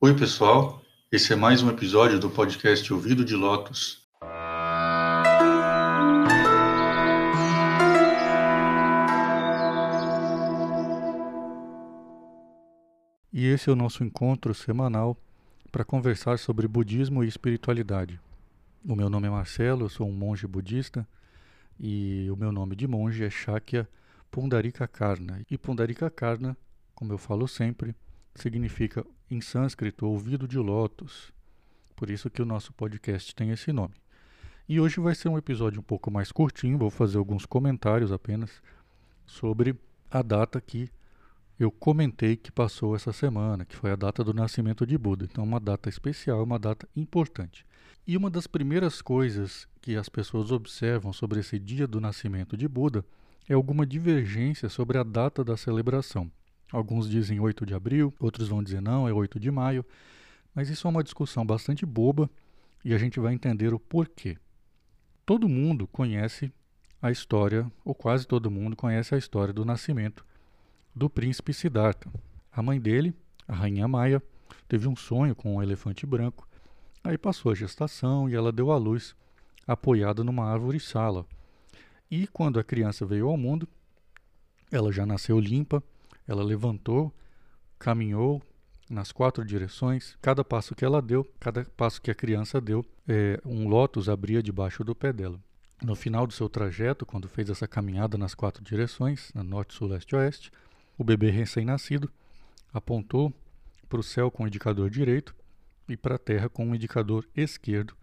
Oi, pessoal. Esse é mais um episódio do podcast Ouvido de Lotus. E esse é o nosso encontro semanal para conversar sobre budismo e espiritualidade. O meu nome é Marcelo, eu sou um monge budista e o meu nome de monge é Shakya Pundarika Karna. E Pundarika Karna, como eu falo sempre, significa em sânscrito ouvido de lótus. Por isso que o nosso podcast tem esse nome. E hoje vai ser um episódio um pouco mais curtinho, vou fazer alguns comentários apenas sobre a data que eu comentei que passou essa semana, que foi a data do nascimento de Buda. Então, uma data especial, uma data importante. E uma das primeiras coisas que as pessoas observam sobre esse dia do nascimento de Buda é alguma divergência sobre a data da celebração. Alguns dizem 8 de abril, outros vão dizer não, é 8 de maio, mas isso é uma discussão bastante boba e a gente vai entender o porquê. Todo mundo conhece a história, ou quase todo mundo conhece a história do nascimento do príncipe Siddhartha. A mãe dele, a rainha Maia, teve um sonho com um elefante branco. Aí passou a gestação e ela deu à luz apoiada numa árvore sala. E quando a criança veio ao mundo, ela já nasceu limpa, ela levantou, caminhou nas quatro direções. Cada passo que ela deu, cada passo que a criança deu, é, um lótus abria debaixo do pé dela. No final do seu trajeto, quando fez essa caminhada nas quatro direções, na norte, sul, leste e oeste, o bebê recém-nascido apontou para o céu com o indicador direito e para a terra com o indicador esquerdo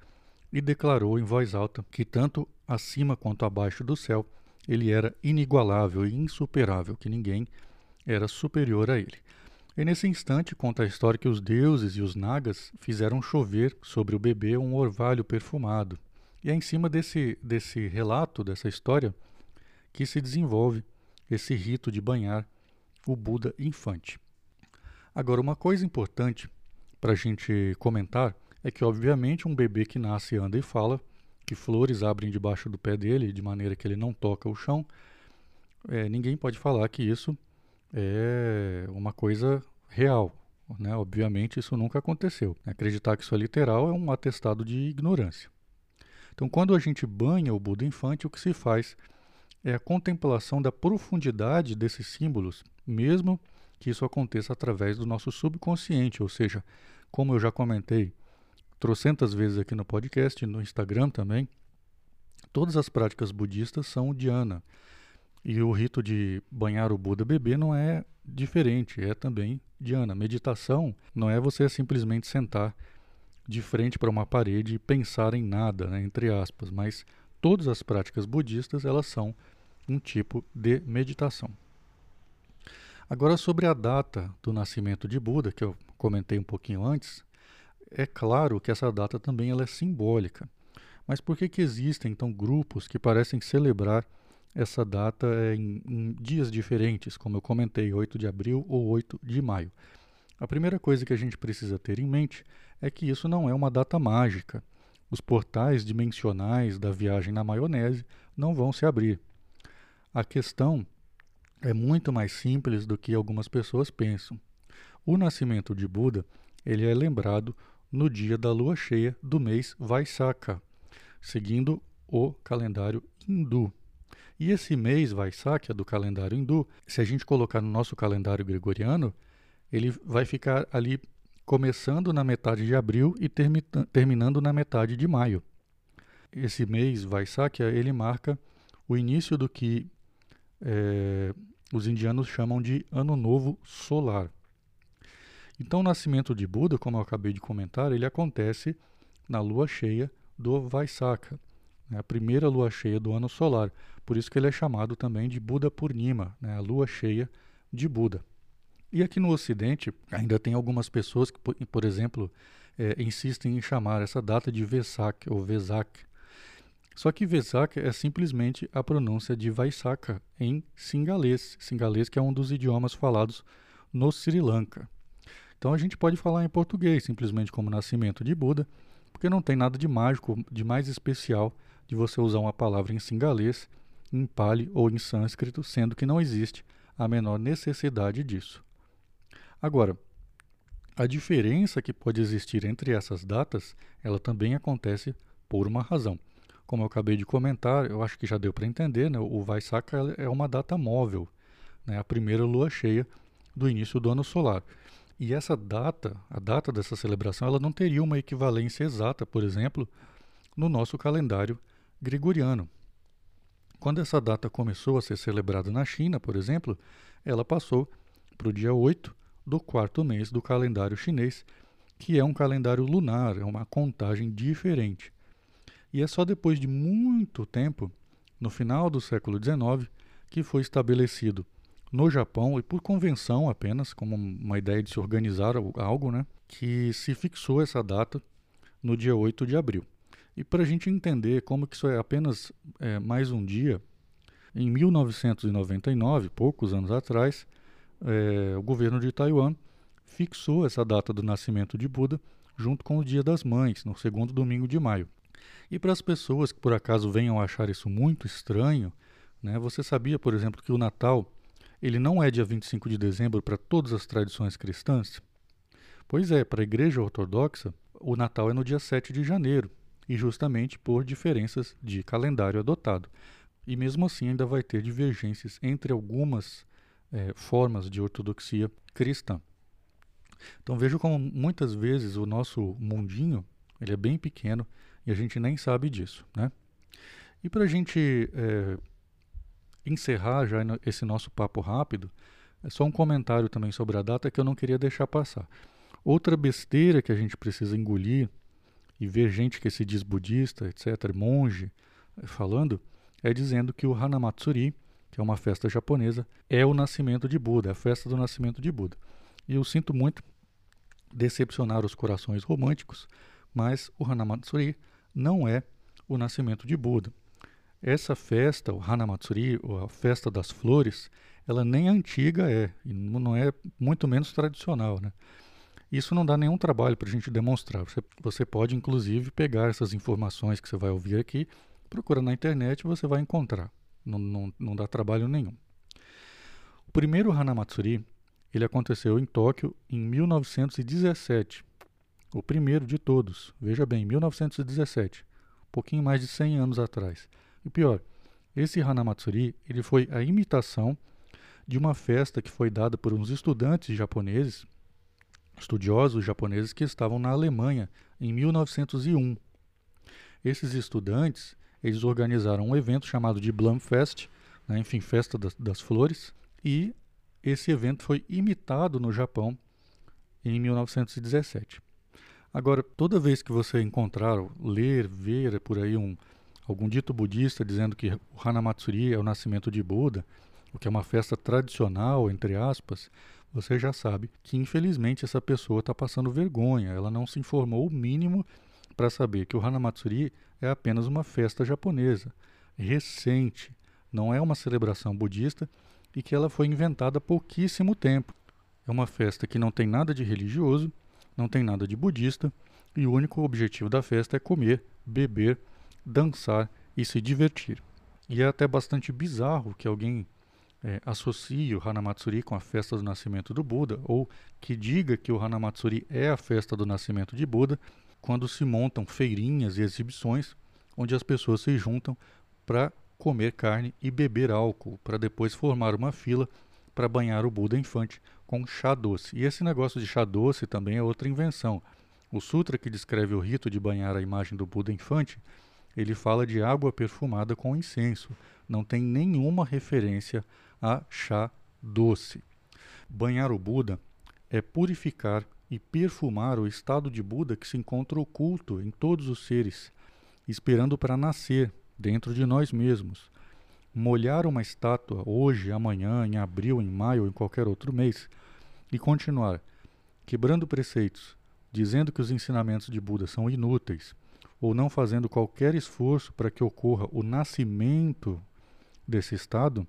e declarou em voz alta que tanto acima quanto abaixo do céu ele era inigualável e insuperável, que ninguém era superior a ele. E nesse instante conta a história que os deuses e os nagas fizeram chover sobre o bebê um orvalho perfumado. E é em cima desse, desse relato, dessa história, que se desenvolve esse rito de banhar o Buda infante. Agora, uma coisa importante para a gente comentar é que, obviamente, um bebê que nasce, anda e fala, que flores abrem debaixo do pé dele de maneira que ele não toca o chão, é, ninguém pode falar que isso é uma coisa real. Né? Obviamente, isso nunca aconteceu. Acreditar que isso é literal é um atestado de ignorância. Então, quando a gente banha o Buda infante, o que se faz é a contemplação da profundidade desses símbolos, mesmo que isso aconteça através do nosso subconsciente, ou seja, como eu já comentei trocentas vezes aqui no podcast, no Instagram também, todas as práticas budistas são dhyana. E o rito de banhar o Buda bebê não é diferente, é também dhyana. Meditação não é você simplesmente sentar de frente para uma parede e pensar em nada, né, entre aspas, mas todas as práticas budistas elas são um tipo de meditação. Agora sobre a data do nascimento de Buda, que eu comentei um pouquinho antes, é claro que essa data também ela é simbólica. Mas por que, que existem então grupos que parecem celebrar essa data é em, em dias diferentes, como eu comentei, 8 de abril ou 8 de maio. A primeira coisa que a gente precisa ter em mente é que isso não é uma data mágica. Os portais dimensionais da viagem na maionese não vão se abrir. A questão é muito mais simples do que algumas pessoas pensam. O nascimento de Buda ele é lembrado no dia da lua cheia do mês Vaisakha, seguindo o calendário hindu. E esse mês Vaisakya do calendário hindu, se a gente colocar no nosso calendário gregoriano, ele vai ficar ali começando na metade de abril e termi terminando na metade de maio. Esse mês Vaisakya, ele marca o início do que é, os indianos chamam de Ano Novo Solar. Então, o nascimento de Buda, como eu acabei de comentar, ele acontece na lua cheia do Vaisakha, né, a primeira lua cheia do ano solar. Por isso que ele é chamado também de Buda Purnima, né, a lua cheia de Buda. E aqui no Ocidente, ainda tem algumas pessoas que, por, exemplo, é, insistem em chamar essa data de Vesak ou Vesak. Só que Vesak é simplesmente a pronúncia de Vaisakha em singalês, singalês que é um dos idiomas falados no Sri Lanka. Então a gente pode falar em português simplesmente como nascimento de Buda, porque não tem nada de mágico, de mais especial de você usar uma palavra em singalês, em pali ou em sânscrito, sendo que não existe a menor necessidade disso. Agora, A diferença que pode existir entre essas datas, ela também acontece por uma razão. Como eu acabei de comentar, eu acho que já deu para entender, né? o Vaisakha é uma data móvel, né? a primeira lua cheia do início do ano solar. E essa data, a data dessa celebração, ela não teria uma equivalência exata, por exemplo, no nosso calendário gregoriano. Quando essa data começou a ser celebrada na China, por exemplo, ela passou para o dia 8 do quarto mês do calendário chinês, que é um calendário lunar, é uma contagem diferente. E é só depois de muito tempo, no final do século XIX, que foi estabelecido no Japão, e por convenção apenas, como uma ideia de se organizar algo, né, que se fixou essa data no dia 8 de abril. E para a gente entender como que isso é apenas é, mais um dia, em 1999, poucos anos atrás, é, o governo de Taiwan fixou essa data do nascimento de Buda junto com o Dia das Mães, no segundo domingo de maio. E para as pessoas que por acaso venham achar isso muito estranho, né, você sabia, por exemplo, que o Natal ele não é dia 25 de dezembro para todas as tradições cristãs? Pois é, para a Igreja Ortodoxa, o Natal é no dia 7 de janeiro, e justamente por diferenças de calendário adotado. E mesmo assim ainda vai ter divergências entre algumas é, formas de ortodoxia cristã. Então vejo como muitas vezes o nosso mundinho ele é bem pequeno e a gente nem sabe disso, né? E para a gente é, encerrar já esse nosso papo rápido, é só um comentário também sobre a data que eu não queria deixar passar. Outra besteira que a gente precisa engolir e ver gente que se diz budista, etc., monge, falando, é dizendo que o Hanamatsuri, que é uma festa japonesa, é o nascimento de Buda, é a festa do nascimento de Buda. E eu sinto muito decepcionar os corações românticos, mas o Hanamatsuri não é o nascimento de Buda. Essa festa, o Hanamatsuri, a festa das flores, ela nem antiga é, e não é muito menos tradicional, né? Isso não dá nenhum trabalho para a gente demonstrar. Você, você pode, inclusive, pegar essas informações que você vai ouvir aqui, procura na internet e você vai encontrar. Não, não, não dá trabalho nenhum. O primeiro Hanamatsuri ele aconteceu em Tóquio em 1917. O primeiro de todos. Veja bem, 1917. Um pouquinho mais de 100 anos atrás. E pior, esse Hanamatsuri ele foi a imitação de uma festa que foi dada por uns estudantes japoneses, estudiosos japoneses que estavam na Alemanha em 1901. Esses estudantes eles organizaram um evento chamado de Blumfest, né, enfim, Festa das, das Flores, e esse evento foi imitado no Japão em 1917. Agora, toda vez que você encontrar, ler, ver por aí um, algum dito budista dizendo que o Hanamatsuri é o nascimento de Buda, o que é uma festa tradicional, entre aspas, você já sabe que infelizmente essa pessoa está passando vergonha, ela não se informou o mínimo para saber que o Hanamatsuri é apenas uma festa japonesa, recente, não é uma celebração budista e que ela foi inventada há pouquíssimo tempo. É uma festa que não tem nada de religioso, não tem nada de budista e o único objetivo da festa é comer, beber dançar e se divertir. E é até bastante bizarro que alguém é, associe o Hanamatsuri com a festa do nascimento do Buda, ou que diga que o Hanamatsuri é a festa do nascimento de Buda, quando se montam feirinhas e exibições onde as pessoas se juntam para comer carne e beber álcool, para depois formar uma fila para banhar o Buda infante com chá doce. E esse negócio de chá doce também é outra invenção. O sutra que descreve o rito de banhar a imagem do Buda infante ele fala de água perfumada com incenso. Não tem nenhuma referência a chá doce. Banhar o Buda é purificar e perfumar o estado de Buda que se encontra oculto em todos os seres, esperando para nascer dentro de nós mesmos. Molhar uma estátua hoje, amanhã, em abril, em maio ou em qualquer outro mês e continuar quebrando preceitos, dizendo que os ensinamentos de Buda são inúteis ou não fazendo qualquer esforço para que ocorra o nascimento desse estado,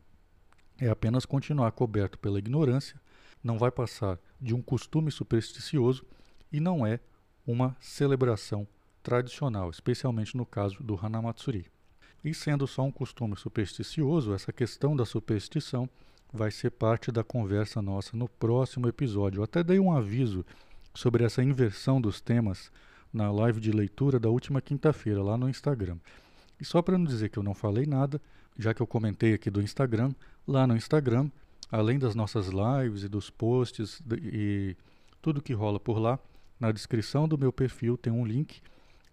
é apenas continuar coberto pela ignorância, não vai passar de um costume supersticioso e não é uma celebração tradicional, especialmente no caso do Hanamatsuri. E sendo só um costume supersticioso, essa questão da superstição vai ser parte da conversa nossa no próximo episódio. Eu até dei um aviso sobre essa inversão dos temas na live de leitura da última quinta-feira lá no Instagram. E só para não dizer que eu não falei nada, já que eu comentei aqui do Instagram, lá no Instagram, além das nossas lives e dos posts e tudo que rola por lá, na descrição do meu perfil tem um link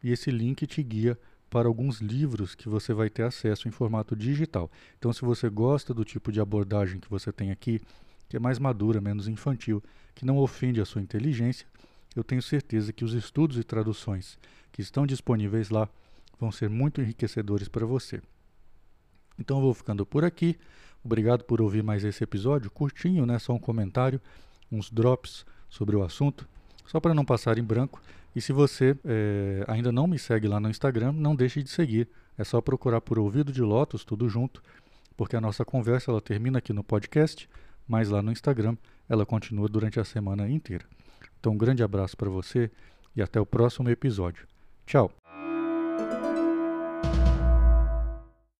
e esse link te guia para alguns livros que você vai ter acesso em formato digital. Então, se você gosta do tipo de abordagem que você tem aqui, que é mais madura, menos infantil, que não ofende a sua inteligência, eu tenho certeza que os estudos e traduções que estão disponíveis lá vão ser muito enriquecedores para você. Então eu vou ficando por aqui. Obrigado por ouvir mais esse episódio, curtinho, né? Só um comentário, uns drops sobre o assunto, só para não passar em branco. E se você é, ainda não me segue lá no Instagram, não deixe de seguir. É só procurar por Ouvido de Lotus, tudo junto, porque a nossa conversa ela termina aqui no podcast, mas lá no Instagram ela continua durante a semana inteira. Então, um grande abraço para você e até o próximo episódio. Tchau!